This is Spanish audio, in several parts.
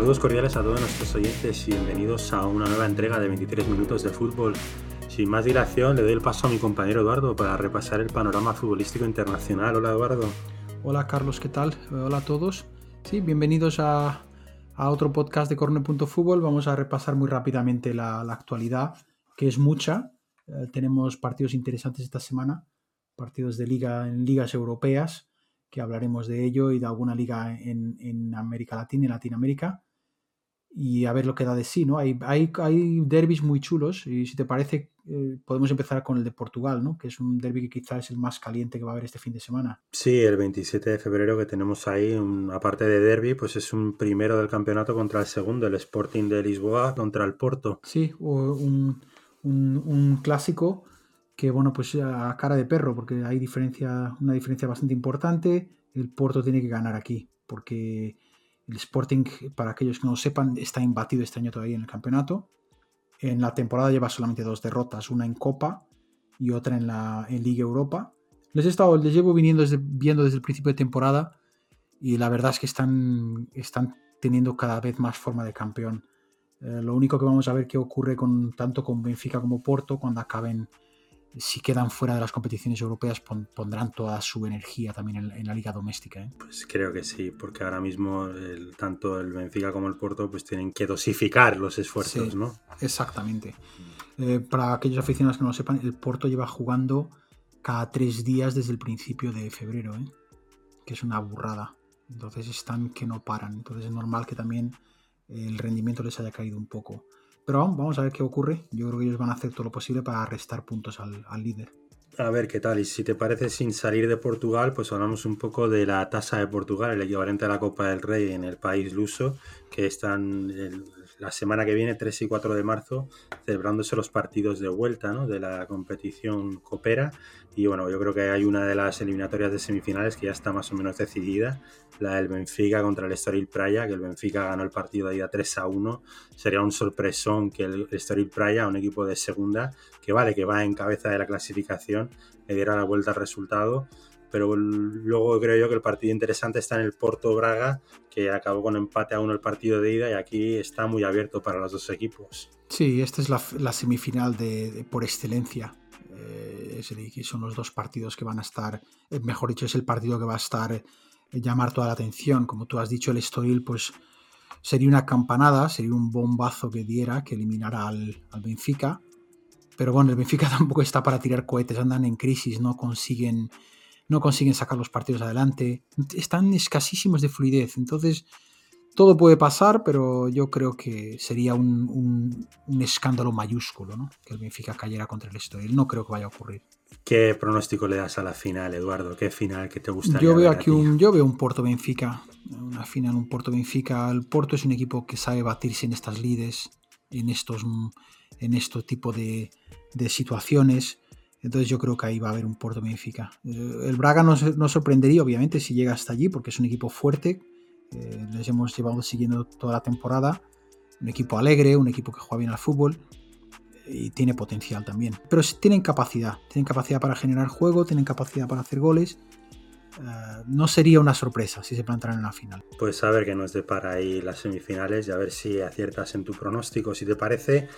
Saludos cordiales a todos nuestros oyentes y bienvenidos a una nueva entrega de 23 minutos de fútbol. Sin más dilación, le doy el paso a mi compañero Eduardo para repasar el panorama futbolístico internacional. Hola Eduardo. Hola Carlos, ¿qué tal? Hola a todos. Sí, bienvenidos a, otro podcast de Corner.fútbol. Vamos a repasar muy rápidamente la, actualidad, que es mucha. Eh, tenemos partidos interesantes esta semana, partidos de liga en ligas europeas que hablaremos de ello y de alguna liga en, América Latina y Latinoamérica y a ver lo que da de sí, ¿no? Hay, hay, hay derbis muy chulos y si te parece eh, podemos empezar con el de Portugal, ¿no? Que es un derby que quizás es el más caliente que va a haber este fin de semana. Sí, el 27 de febrero que tenemos ahí, aparte de derby, pues es un primero del campeonato contra el segundo, el Sporting de Lisboa contra el Porto. Sí, un, un, un clásico que bueno, pues a cara de perro, porque hay diferencia, una diferencia bastante importante. El Porto tiene que ganar aquí, porque el Sporting, para aquellos que no lo sepan, está imbatido este año todavía en el campeonato. En la temporada lleva solamente dos derrotas, una en Copa y otra en la Liga Europa. Les he estado, les llevo viniendo desde, viendo desde el principio de temporada y la verdad es que están, están teniendo cada vez más forma de campeón. Eh, lo único que vamos a ver qué ocurre con tanto con Benfica como Porto cuando acaben si quedan fuera de las competiciones europeas pondrán toda su energía también en, la liga doméstica. ¿eh? Pues creo que sí, porque ahora mismo tanto el Benfica como el Porto pues tienen que dosificar los esfuerzos, ¿no? Exactamente. Eh, para aquellos aficionados que no lo sepan, el Porto lleva jugando cada tres días desde el principio de febrero, ¿eh? que es una burrada. Entonces están que no paran. Entonces es normal que también el rendimiento les haya caído un poco. Pero vamos a ver qué ocurre. Yo creo que ellos van a hacer todo lo posible para restar puntos al, líder. A ver qué tal. Y si te parece, sin salir de Portugal, pues hablamos un poco de la tasa de Portugal, el equivalente a la Copa del Rey en el país luso, que están la semana que viene, 3 y 4 de marzo, celebrándose los partidos de vuelta ¿no? de la competición Copera. Y bueno, yo creo que hay una de las eliminatorias de semifinales que ya está más o menos decidida, la del Benfica contra el Estoril Praia, que el Benfica ganó el partido de ida 3 a 1. Sería un sorpresón que el Estoril Praia, un equipo de segunda, que vale, que va en cabeza de la clasificación, le diera la vuelta al resultado. Pero luego creo yo que el partido interesante está en el Porto Braga, que acabó con empate a uno el partido de ida y aquí está muy abierto para los dos equipos. Sí, esta es la, semifinal de, por excelencia. Eh, son los dos partidos que van a estar, eh, mejor dicho, es el partido que va a estar llamar toda la atención. Como tú has dicho, el Estoril, pues sería una campanada, sería un bombazo que diera, que eliminara al, Benfica. Pero bueno, el Benfica tampoco está para tirar cohetes, andan en crisis, no consiguen, no consiguen sacar los partidos adelante, están escasísimos de fluidez. Entonces, todo puede pasar, pero yo creo que sería un, escándalo mayúsculo, ¿no? Que el Benfica cayera contra el Estoril. No creo que vaya a ocurrir. ¿Qué pronóstico le das a la final, Eduardo? ¿Qué final que te gustaría? Yo veo aquí un, yo veo un Porto Benfica, una final, un Porto Benfica. El Porto es un equipo que sabe batirse en estas lides, en estos, en estos tipo de, situaciones. Entonces yo creo que ahí va a haber un Porto Benfica. Eh, el Braga no, sorprendería, obviamente, si llega hasta allí, porque es un equipo fuerte. Eh, les hemos llevado siguiendo toda la temporada. Un equipo alegre, un equipo que juega bien al fútbol y tiene potencial también. Pero tienen capacidad, tienen capacidad para generar juego, tienen capacidad para hacer goles. Eh, no sería una sorpresa si se plantaran en la final. Pues a ver qué nos depara ahí las semifinales y a ver si aciertas en tu pronóstico. Si te parece,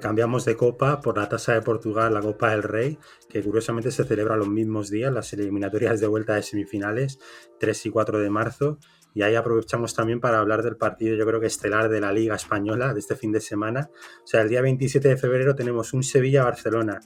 cambiamos de copa por la tasa de Portugal, la Copa del Rey, que curiosamente se celebra los mismos días, las eliminatorias de vuelta de semifinales, 3 y 4 de marzo. Y ahí aprovechamos también para hablar del partido, yo creo que estelar de la Liga Española de este fin de semana. O sea, el día 27 de febrero tenemos un Sevilla-Barcelona.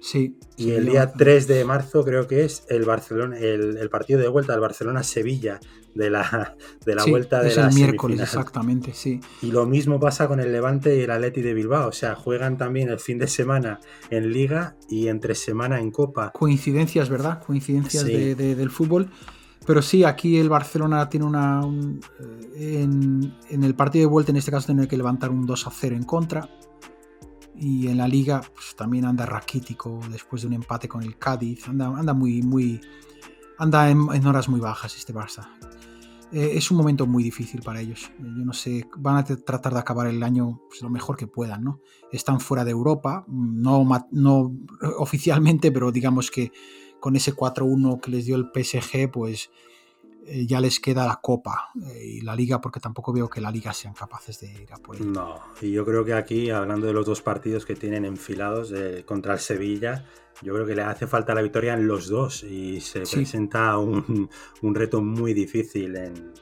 Sí. Y el día 3 de marzo creo que es el Barcelona, el, partido de vuelta del Barcelona-Sevilla de la, de la vuelta de es el miércoles, exactamente, sí. Y lo mismo pasa con el Levante y el Atleti de Bilbao. O sea, juegan también el fin de semana en Liga y entre semana en Copa. Coincidencias, ¿verdad? Coincidencias del fútbol. Pero sí, aquí el Barcelona tiene una. Eh, en, el partido de vuelta, en este caso, tiene que levantar un 2 a 0 en contra. Y en la liga pues, también anda raquítico después de un empate con el Cádiz. Anda, anda muy, muy. Anda en, horas muy bajas este Barça. Eh, es un momento muy difícil para ellos. Yo no sé, van a tratar de acabar el año pues, lo mejor que puedan, ¿no? Están fuera de Europa, no, no oficialmente, pero digamos que con ese 4-1 que les dio el PSG, pues eh, ya les queda la Copa eh, y la Liga, porque tampoco veo que la Liga sean capaces de ir a por. No, y yo creo que aquí, hablando de los dos partidos que tienen enfilados contra el Sevilla, yo creo que le hace falta la victoria en los dos y se presenta un, un reto muy difícil en,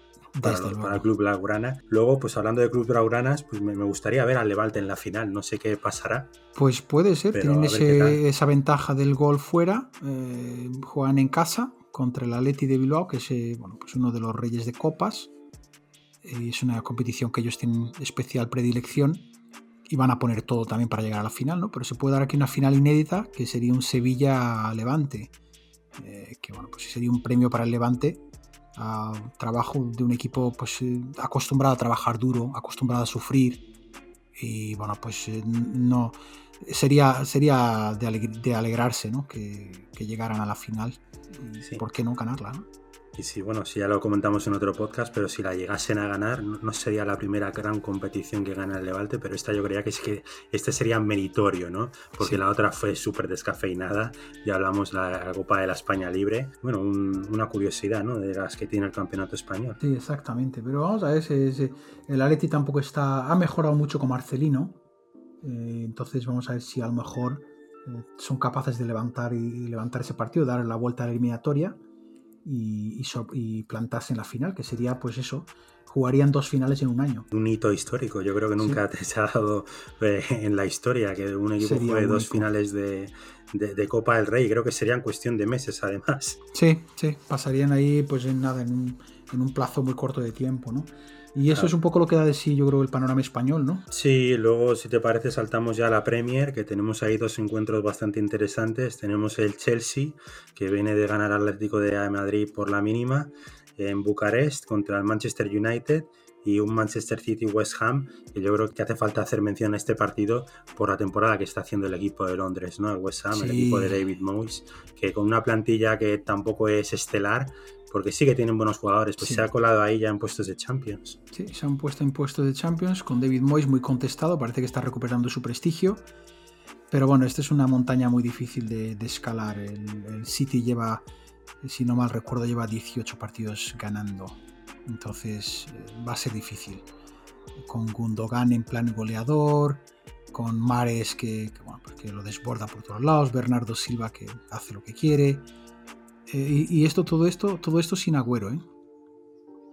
para, el Club Blaugrana. Luego, pues hablando de Club Blaugranas, pues me, gustaría ver al Levante en la final. No sé qué pasará. Pues puede ser, tienen esa ventaja del gol fuera. Eh, juegan en casa contra el Atleti de Bilbao, que es eh, bueno, pues uno de los reyes de copas. Eh, es una competición que ellos tienen especial predilección y van a poner todo también para llegar a la final, ¿no? Pero se puede dar aquí una final inédita que sería un Sevilla-Levante. que bueno, pues sería un premio para el Levante trabajo de un equipo pues eh, acostumbrado a trabajar duro, acostumbrado a sufrir y bueno pues eh, no sería sería de, alegrarse ¿no? que, que, llegaran a la final y por qué no ganarla ¿no? Y sí, bueno, sí, ya lo comentamos en otro podcast, pero si la llegasen a ganar, no, sería la primera gran competición que gana el Levante, pero esta yo creía que es que este sería meritorio, ¿no? Porque la otra fue súper descafeinada, ya hablamos de la Copa de la España Libre, bueno, una curiosidad, ¿no? De las que tiene el campeonato español. Sí, exactamente, pero vamos a ver, el Atleti tampoco está, ha mejorado mucho con Marcelino, eh, entonces vamos a ver si a lo mejor eh, son capaces de levantar y levantar ese partido, dar la vuelta a la eliminatoria y, y, plantarse en la final, que sería pues eso, jugarían dos finales en un año. Un hito histórico, yo creo que nunca te se ha dado eh, en la historia que un equipo juegue dos finales de, Copa del Rey, creo que serían cuestión de meses además. Sí, sí, pasarían ahí pues en nada, en un, en un plazo muy corto de tiempo, ¿no? Y eso es un poco lo que da de sí, yo creo, el panorama español, ¿no? Sí, luego, si te parece, saltamos ya a la Premier, que tenemos ahí dos encuentros bastante interesantes. Tenemos el Chelsea, que viene de ganar al Atlético de Madrid por la mínima, en Bucarest contra el Manchester United y un Manchester City West Ham, que yo creo que hace falta hacer mención a este partido por la temporada que está haciendo el equipo de Londres, ¿no? El West Ham, el equipo de David Moyes, que con una plantilla que tampoco es estelar, porque sí que tienen buenos jugadores, pues se ha colado ahí ya en puestos de Champions. Sí, se han puesto en puestos de Champions con David Moyes muy contestado, parece que está recuperando su prestigio. Pero bueno, esta es una montaña muy difícil de, escalar. El, City lleva, si no mal recuerdo, lleva 18 partidos ganando. Entonces eh, va a ser difícil. Con Gundogan en plan goleador, con Mares que, pues que lo desborda por todos lados, Bernardo Silva que hace lo que quiere. Eh, y, esto, todo esto, todo esto sin agüero, ¿eh?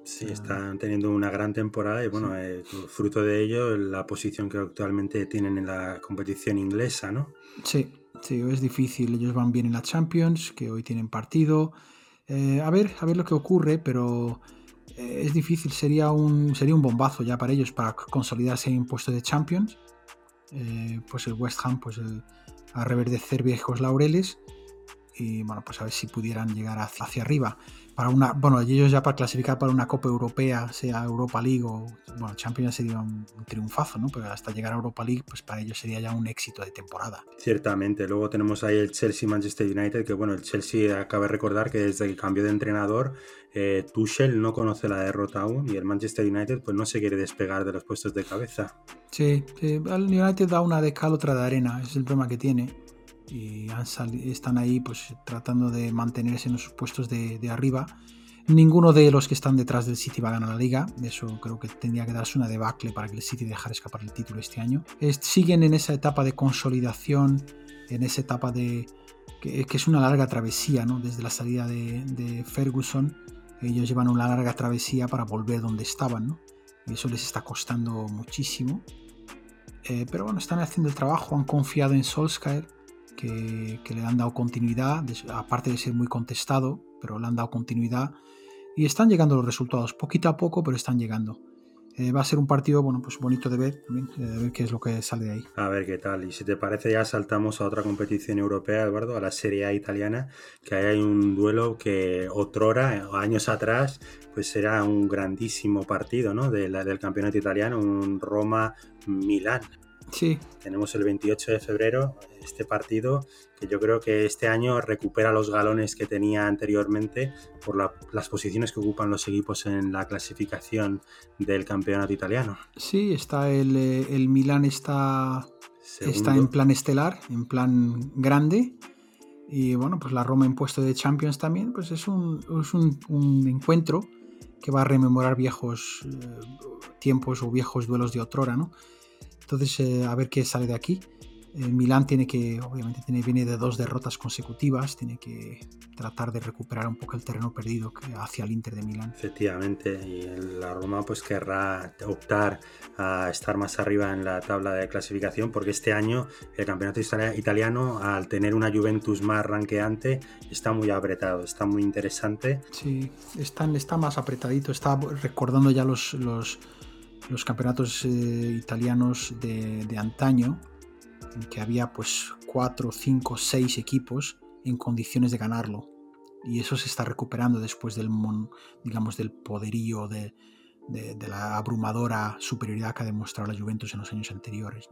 Sí, están teniendo una gran temporada y bueno, eh, fruto de ello la posición que actualmente tienen en la competición inglesa, ¿no? Sí, sí, es difícil. Ellos van bien en la Champions, que hoy tienen partido. Eh, a ver, a ver lo que ocurre, pero es difícil. Sería un, sería un bombazo ya para ellos para consolidarse en puesto de Champions. pues el West Ham, pues a reverdecer viejos laureles y bueno, pues a ver si pudieran llegar hacia, arriba. Para una, bueno, ellos ya para clasificar para una Copa Europea, sea Europa League o bueno, Champions sería un, triunfazo, ¿no? Pero hasta llegar a Europa League, pues para ellos sería ya un éxito de temporada. Ciertamente. Luego tenemos ahí el Chelsea Manchester United, que bueno, el Chelsea acaba de recordar que desde el cambio de entrenador, eh, Tuchel no conoce la derrota aún y el Manchester United pues no se quiere despegar de los puestos de cabeza. Sí, sí. el United da una de cal, otra de arena, es el problema que tiene y están ahí pues tratando de mantenerse en los puestos de, arriba. Ninguno de los que están detrás del City va a ganar la liga, eso creo que tendría que darse una debacle para que el City dejara escapar el título este año. siguen en esa etapa de consolidación, en esa etapa de que, es una larga travesía, ¿no? desde la salida de, Ferguson, ellos llevan una larga travesía para volver donde estaban, ¿no? y eso les está costando muchísimo. Eh, pero bueno, están haciendo el trabajo, han confiado en Solskjaer que, le han dado continuidad, aparte de ser muy contestado, pero le han dado continuidad y están llegando los resultados, poquito a poco, pero están llegando. Eh, va a ser un partido bueno, pues bonito de ver, eh, ver qué es lo que sale de ahí. A ver qué tal. Y si te parece, ya saltamos a otra competición europea, Eduardo, a la Serie A italiana, que ahí hay un duelo que otrora, años atrás, pues era un grandísimo partido ¿no? del campeonato italiano, un Roma-Milán. Sí. Tenemos el 28 de febrero este partido que yo creo que este año recupera los galones que tenía anteriormente por las posiciones que ocupan los equipos en la clasificación del campeonato italiano. Sí, está el, eh, el Milan está, está en plan estelar, en plan grande. Y bueno, pues la Roma en puesto de Champions también, pues es un, es un, encuentro que va a rememorar viejos eh, tiempos o viejos duelos de otrora, ¿no? Entonces, eh, a ver qué sale de aquí. El Milán tiene que, obviamente, tiene, viene de dos derrotas consecutivas, tiene que tratar de recuperar un poco el terreno perdido hacia el Inter de Milán. Efectivamente, y la Roma pues querrá optar a estar más arriba en la tabla de clasificación porque este año el campeonato italiano, al tener una Juventus más ranqueante, está muy apretado, está muy interesante. Sí, está, está más apretadito, está recordando ya los, los, los campeonatos eh, italianos de, antaño que había pues cuatro, cinco, seis equipos en condiciones de ganarlo. Y eso se está recuperando después del, digamos, del poderío, de, la abrumadora superioridad que ha demostrado la Juventus en los años anteriores.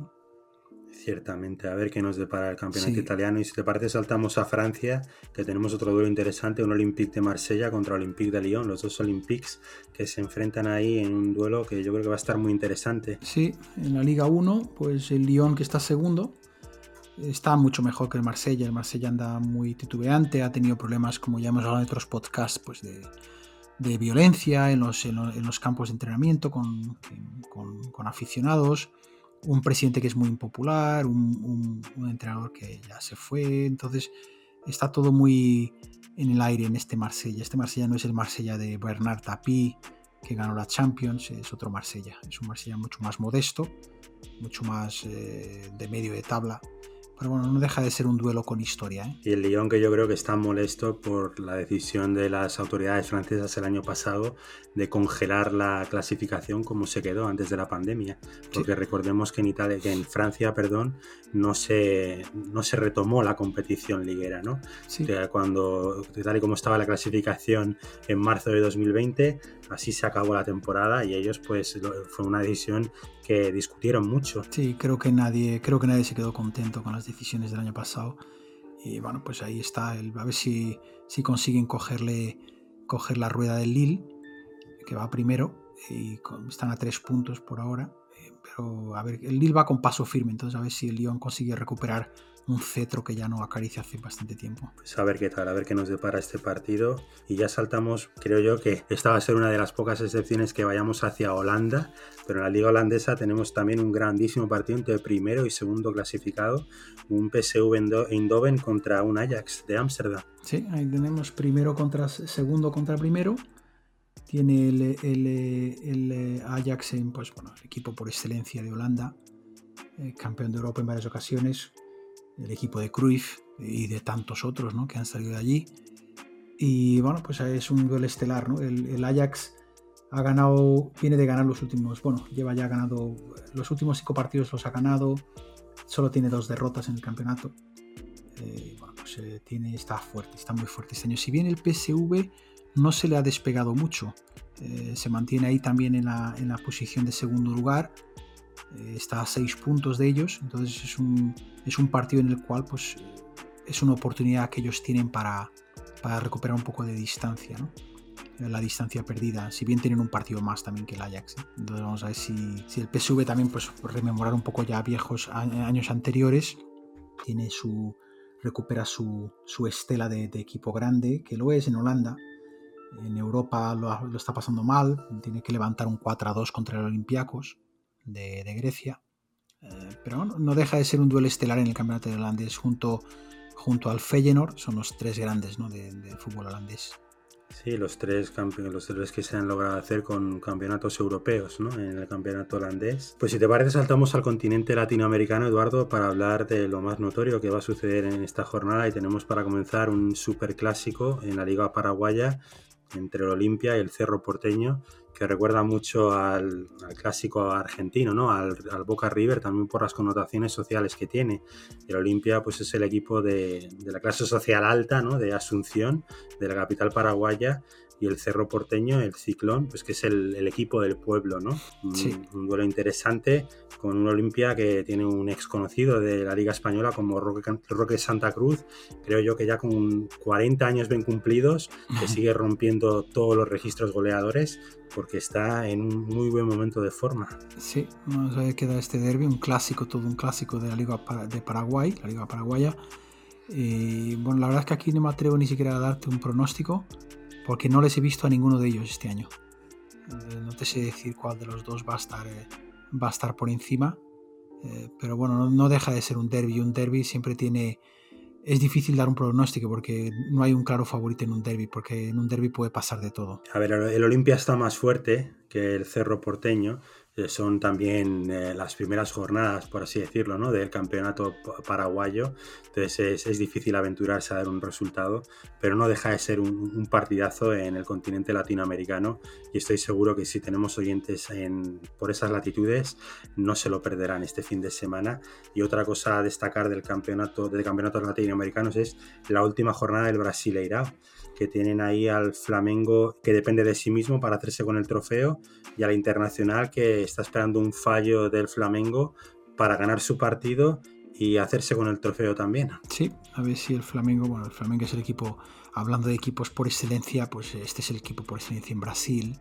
Ciertamente, a ver qué nos depara el campeonato italiano. Y si te parece, saltamos a Francia, que tenemos otro duelo interesante, un Olympique de Marsella contra Olympique de Lyon, los dos Olympiques que se enfrentan ahí en un duelo que yo creo que va a estar muy interesante. Sí, en la Liga 1, pues el Lyon que está segundo, está mucho mejor que el Marsella. El Marsella anda muy titubeante, ha tenido problemas, como ya hemos hablado en otros podcasts, pues de, violencia en los, en, los, campos de entrenamiento con, con aficionados un presidente que es muy impopular, un, entrenador que ya se fue, entonces está todo muy en el aire en este Marsella. Este Marsella no es el Marsella de Bernard Tapie, que ganó la Champions, es otro Marsella, es un Marsella mucho más modesto, mucho más eh, de medio de tabla, pero bueno, no deja de ser un duelo con historia. ¿eh? Y el Lyon que yo creo que está molesto por la decisión de las autoridades francesas el año pasado de congelar la clasificación como se quedó antes de la pandemia. Porque recordemos que en Italia, que en Francia, perdón, no se, no se retomó la competición liguera, ¿no? Sí. cuando, tal y como estaba la clasificación en marzo de 2020, así se acabó la temporada y ellos pues fue una decisión que discutieron mucho. Sí, creo que nadie, creo que nadie se quedó contento con las decisiones del año pasado. Y bueno, pues ahí está, el, a ver si, si consiguen cogerle, coger la rueda del Lille, que va primero, y están a tres puntos por ahora. Eh, pero a ver, el Lille va con paso firme, entonces a ver si el Lyon consigue recuperar un cetro que ya no acaricia hace bastante tiempo. Pues a ver qué tal, a ver qué nos depara este partido. Y ya saltamos, creo yo que esta va a ser una de las pocas excepciones que vayamos hacia Holanda, pero en la liga holandesa tenemos también un grandísimo partido entre primero y segundo clasificado, un PSV Eindhoven contra un Ajax de Ámsterdam. Sí, ahí tenemos primero contra segundo contra primero. Tiene el, el, Ajax, en, pues, bueno, el equipo por excelencia de Holanda, eh, campeón de Europa en varias ocasiones, el equipo de Cruyff y de tantos otros ¿no? que han salido de allí. Y bueno, pues es un duelo estelar, ¿no? El, Ajax ha ganado, viene de ganar los últimos, bueno, lleva ya ganado, los últimos cinco partidos los ha ganado, solo tiene dos derrotas en el campeonato. Eh, bueno, pues eh, tiene, está fuerte, está muy fuerte este año. Si bien el PSV no se le ha despegado mucho, eh, se mantiene ahí también en la, en la posición de segundo lugar, está a seis puntos de ellos, entonces es un, es un partido en el cual pues, es una oportunidad que ellos tienen para, para recuperar un poco de distancia, ¿no? la distancia perdida, si bien tienen un partido más también que el Ajax. ¿eh? Entonces vamos a ver si, si, el PSV también, pues rememorar un poco ya viejos años anteriores, tiene su recupera su, su estela de, equipo grande, que lo es en Holanda. En Europa lo, lo, está pasando mal, tiene que levantar un 4 a 2 contra el Olympiacos de, Grecia. Eh, pero no deja de ser un duelo estelar en el campeonato holandés junto, junto al Feyenoord, son los tres grandes ¿no? del fútbol holandés. Sí, los tres, los tres que se han logrado hacer con campeonatos europeos ¿no? en el campeonato holandés. Pues si te parece, saltamos al continente latinoamericano, Eduardo, para hablar de lo más notorio que va a suceder en esta jornada. Y tenemos para comenzar un super clásico en la Liga Paraguaya entre el Olimpia y el Cerro Porteño que recuerda mucho al, clásico argentino, ¿no? Al, Boca River, también por las connotaciones sociales que tiene. El Olimpia pues es el equipo de, de, la clase social alta, ¿no? De Asunción, de la capital paraguaya, y el Cerro Porteño, el Ciclón, pues que es el, equipo del pueblo, ¿no? Un, duelo interesante con un Olimpia que tiene un ex conocido de la Liga Española como Roque, Roque Santa Cruz, creo yo que ya con 40 años bien cumplidos, que sigue rompiendo todos los registros goleadores porque está en un muy buen momento de forma. Sí, vamos a ver qué da este derby, un clásico, todo un clásico de la Liga de Paraguay, la Liga Paraguaya Y bueno, la verdad es que aquí no me atrevo ni siquiera a darte un pronóstico porque no les he visto a ninguno de ellos este año. Eh, no te sé decir cuál de los dos va a estar, eh, va a estar por encima. Eh, pero bueno, no, deja de ser un derby. Un derby siempre tiene. Es difícil dar un pronóstico porque no hay un claro favorito en un derby, porque en un derby puede pasar de todo. A ver, el Olimpia está más fuerte que el Cerro Porteño, son también eh, las primeras jornadas, por así decirlo, ¿no? del campeonato paraguayo. Entonces es, difícil aventurarse a dar un resultado, pero no deja de ser un, partidazo en el continente latinoamericano y estoy seguro que si tenemos oyentes en, por esas latitudes no se lo perderán este fin de semana. Y otra cosa a destacar del campeonato, del campeonato latinoamericanos es la última jornada del Brasileirao que tienen ahí al Flamengo que depende de sí mismo para hacerse con el trofeo y a la Internacional que está esperando un fallo del Flamengo para ganar su partido y hacerse con el trofeo también. Sí, a ver si el Flamengo, bueno, el Flamengo es el equipo, hablando de equipos por excelencia, pues este es el equipo por excelencia en Brasil,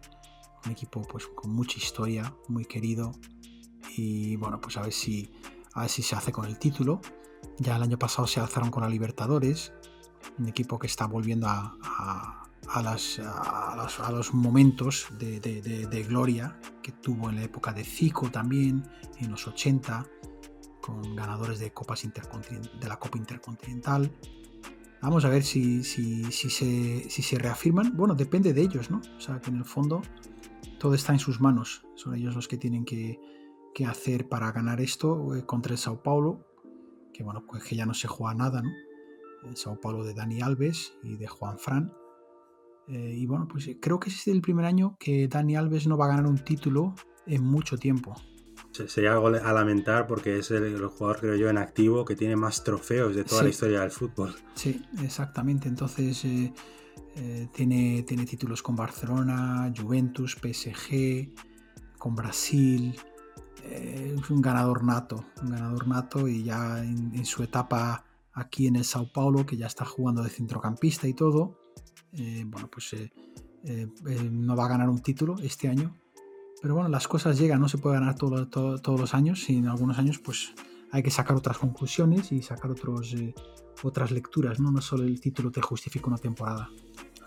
un equipo pues con mucha historia, muy querido y bueno, pues a ver si a ver si se hace con el título. Ya el año pasado se alzaron con la Libertadores, un equipo que está volviendo a, a, a los, momentos de, gloria que tuvo en la época de Zico también, en los 80, con ganadores de, copas de la Copa Intercontinental. Vamos a ver si, si, si, se, si se reafirman. Bueno, depende de ellos, ¿no? O sea, que en el fondo todo está en sus manos. Son ellos los que tienen que, que hacer para ganar esto eh, contra el Sao Paulo, que bueno, pues que ya no se juega nada, ¿no? el Sao Paulo de Dani Alves y de Juan Fran. Eh, y bueno, pues eh, creo que es el primer año que Dani Alves no va a ganar un título en mucho tiempo. Sería algo a lamentar porque es el, jugador, creo yo, en activo que tiene más trofeos de toda la historia del fútbol. Sí, exactamente. Entonces eh, tiene, tiene títulos con Barcelona, Juventus, PSG, con Brasil. es un ganador nato, un ganador nato y ya en su etapa aquí en el Sao Paulo, que ya está jugando de centrocampista y todo. Eh, bueno, pues eh, eh, no va a ganar un título este año. Pero bueno, las cosas llegan, no se puede ganar todos los años y en algunos años pues hay que sacar otras conclusiones y sacar otros, otras lecturas, ¿no? No solo el título te justifica una temporada.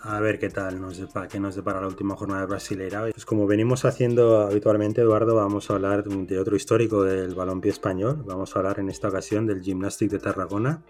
A ver qué tal nos depara, qué nos depara la última jornada de Brasilera. Pues como venimos haciendo habitualmente, Eduardo, vamos a hablar de otro histórico del balompié español. Vamos a hablar en esta ocasión del Gymnastic de Tarragona.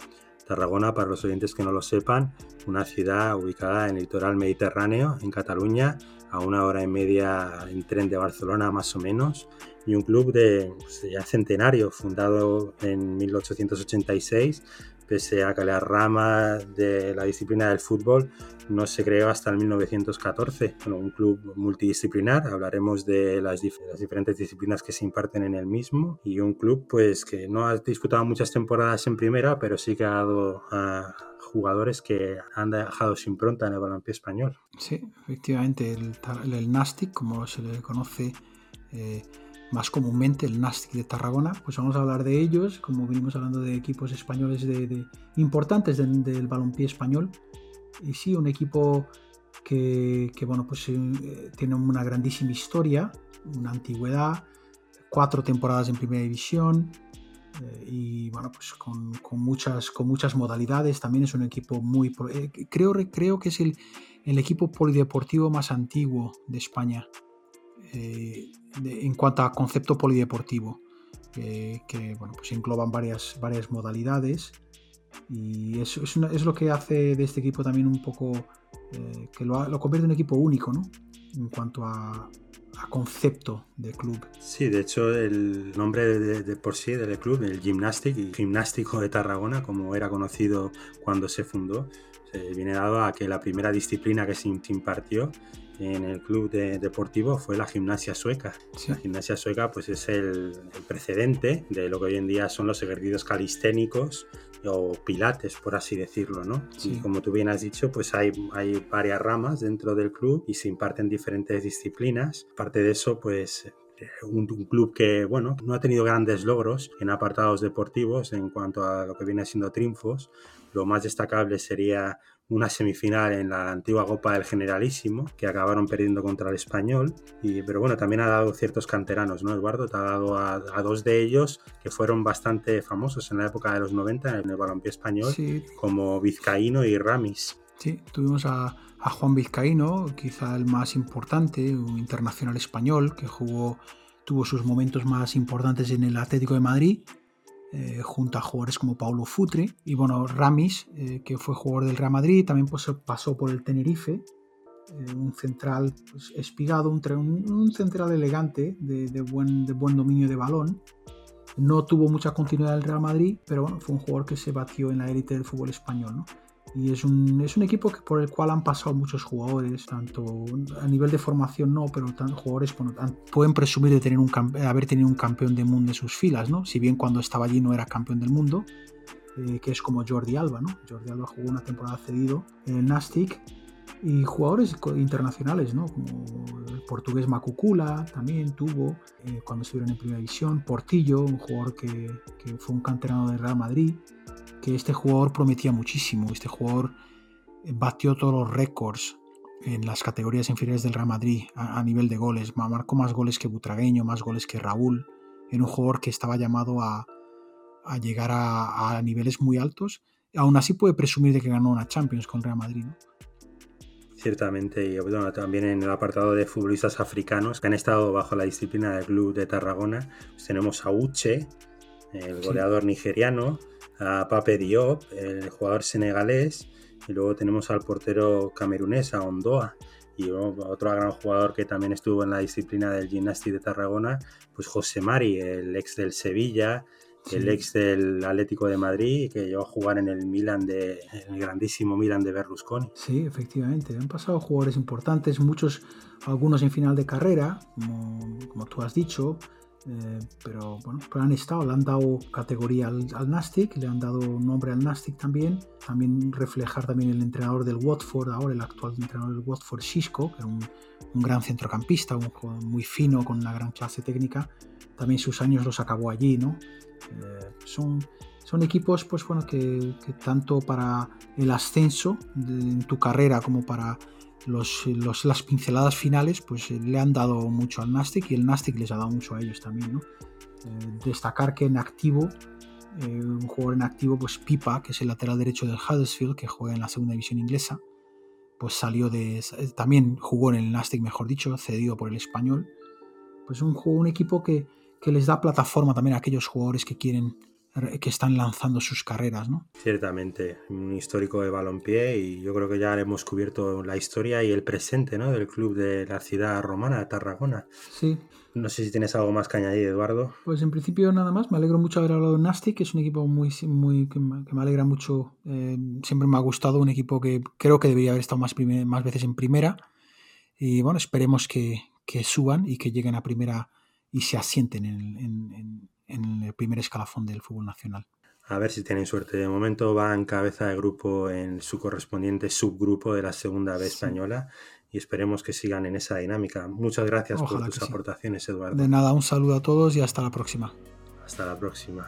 Tarragona, para los oyentes que no lo sepan, una ciudad ubicada en el litoral mediterráneo, en Cataluña, a una hora y media en tren de Barcelona más o menos, y un club de pues, ya centenario, fundado en 1886 pese a que la rama de la disciplina del fútbol no se creó hasta el 1914. Bueno, un club multidisciplinar, hablaremos de las, diferentes disciplinas que se imparten en el mismo y un club pues que no ha disputado muchas temporadas en primera, pero sí que ha dado a jugadores que han dejado su impronta en el balompié español. Sí, efectivamente, el, el Nastic, como se le conoce, eh, más comúnmente el Nastic de Tarragona, pues vamos a hablar de ellos, como venimos hablando de equipos españoles de, importantes del balompié español. Y sí, un equipo que, bueno, pues eh, tiene una grandísima historia, una antigüedad, cuatro temporadas en primera división, eh, y bueno, pues con, muchas, con muchas modalidades. También es un equipo muy. Eh, creo, creo que es el, el, equipo polideportivo más antiguo de España en cuanto a concepto polideportivo, que bueno, pues engloban varias, varias modalidades. Y eso es, lo que hace de este equipo también un poco, eh, que lo, convierte en un equipo único, ¿no? En cuanto a, concepto de club. Sí, de hecho el nombre de, por sí del club, el Gymnastic y Gimnástico de Tarragona, como era conocido cuando se fundó, se viene dado a que la primera disciplina que se impartió en el club deportivo fue la gimnasia sueca. La gimnasia sueca pues es el, precedente de lo que hoy en día son los ejercicios calisténicos o pilates, por así decirlo, ¿no? Y como tú bien has dicho, pues hay, hay varias ramas dentro del club y se imparten diferentes disciplinas. Aparte de eso, pues un, un, club que, bueno, no ha tenido grandes logros en apartados deportivos en cuanto a lo que viene siendo triunfos. Lo más destacable sería una semifinal en la antigua Copa del Generalísimo, que acabaron perdiendo contra el Español. Y, pero bueno, también ha dado ciertos canteranos, ¿no, Eduardo? Te ha dado a, dos de ellos que fueron bastante famosos en la época de los 90 en el balompié español, como Vizcaíno y Ramis. Sí, tuvimos a, a Juan Vizcaíno, quizá el más importante, un internacional español que jugó, tuvo sus momentos más importantes en el Atlético de Madrid eh, junto a jugadores como Paulo Futre y bueno, Ramis, eh, que fue jugador del Real Madrid, también pues, pasó por el Tenerife, eh, un central pues, espigado, un, un, central elegante de, buen, de buen dominio de balón. No tuvo mucha continuidad en el Real Madrid, pero bueno, fue un jugador que se batió en la élite del fútbol español. Y es un, es un equipo que, por el cual han pasado muchos jugadores, tanto a nivel de formación no, pero tantos jugadores pueden presumir de tener un, haber tenido un campeón del mundo en sus filas, ¿no? Si bien cuando estaba allí no era campeón del mundo, eh, que es como Jordi Alba, ¿no? Jordi Alba jugó una temporada cedido en el Nastic y jugadores internacionales, ¿no? Como el portugués Macucula también tuvo eh, cuando estuvieron en primera división, Portillo, un jugador que, que fue un canterano del Real Madrid, que este jugador prometía muchísimo. Este jugador eh, batió todos los récords en las categorías inferiores del Real Madrid a, nivel de goles. Marcó más goles que Butragueño, más goles que Raúl. Era un jugador que estaba llamado a, llegar a, niveles muy altos. Aún así puede presumir de que ganó una Champions con Real Madrid. Ciertamente, y también en el apartado de futbolistas africanos que han estado bajo la disciplina del club de Tarragona, pues tenemos a Uche, el goleador nigeriano, a Pape Diop, el jugador senegalés, y luego tenemos al portero camerunés, a Ondoa, y otro gran jugador que también estuvo en la disciplina del gimnastic de Tarragona, pues José Mari, el ex del Sevilla, el ex del Atlético de Madrid, que llegó a jugar en el Milan de, el grandísimo Milan de Berlusconi. Sí, efectivamente, han pasado jugadores importantes, muchos, algunos en final de carrera, como, como tú has dicho, eh, pero bueno, pero han estado, le han dado categoría al, Nastic, le han dado nombre al Nastic también. También reflejar también el entrenador del Watford, ahora el actual entrenador del Watford, Xisco, que era un, gran centrocampista, un muy fino, con una gran clase técnica. También sus años los acabó allí, ¿no? Eh, son, son equipos, pues bueno, que, que tanto para el ascenso en tu carrera como para los, las pinceladas finales pues eh, le han dado mucho al Nastic y el Nastic les ha dado mucho a ellos también. Eh, destacar que en activo, eh, un jugador en activo, pues Pipa, que es el lateral derecho del Huddersfield, que juega en la segunda división inglesa, pues salió de. También jugó en el Nastic, mejor dicho, cedido por el español. Pues un, un equipo que les da plataforma también a aquellos jugadores que quieren que están lanzando sus carreras, ¿no? Ciertamente, un histórico de balompié y yo creo que ya hemos cubierto la historia y el presente, ¿no? Del club de la ciudad romana de Tarragona. Sí. No sé si tienes algo más que añadir, Eduardo. Pues en principio nada más. Me alegro mucho haber hablado de Nastic, que es un equipo muy, muy que, me, alegra mucho. Eh, siempre me ha gustado, un equipo que creo que debería haber estado más, más veces en primera. Y bueno, esperemos que, que, suban y que lleguen a primera y se asienten en, en en el primer escalafón del fútbol nacional. A ver si tienen suerte. De momento va en cabeza de grupo en su correspondiente subgrupo de la segunda B española y esperemos que sigan en esa dinámica. Muchas gracias por tus aportaciones, Eduardo. De nada, un saludo a todos y hasta la próxima. Hasta la próxima.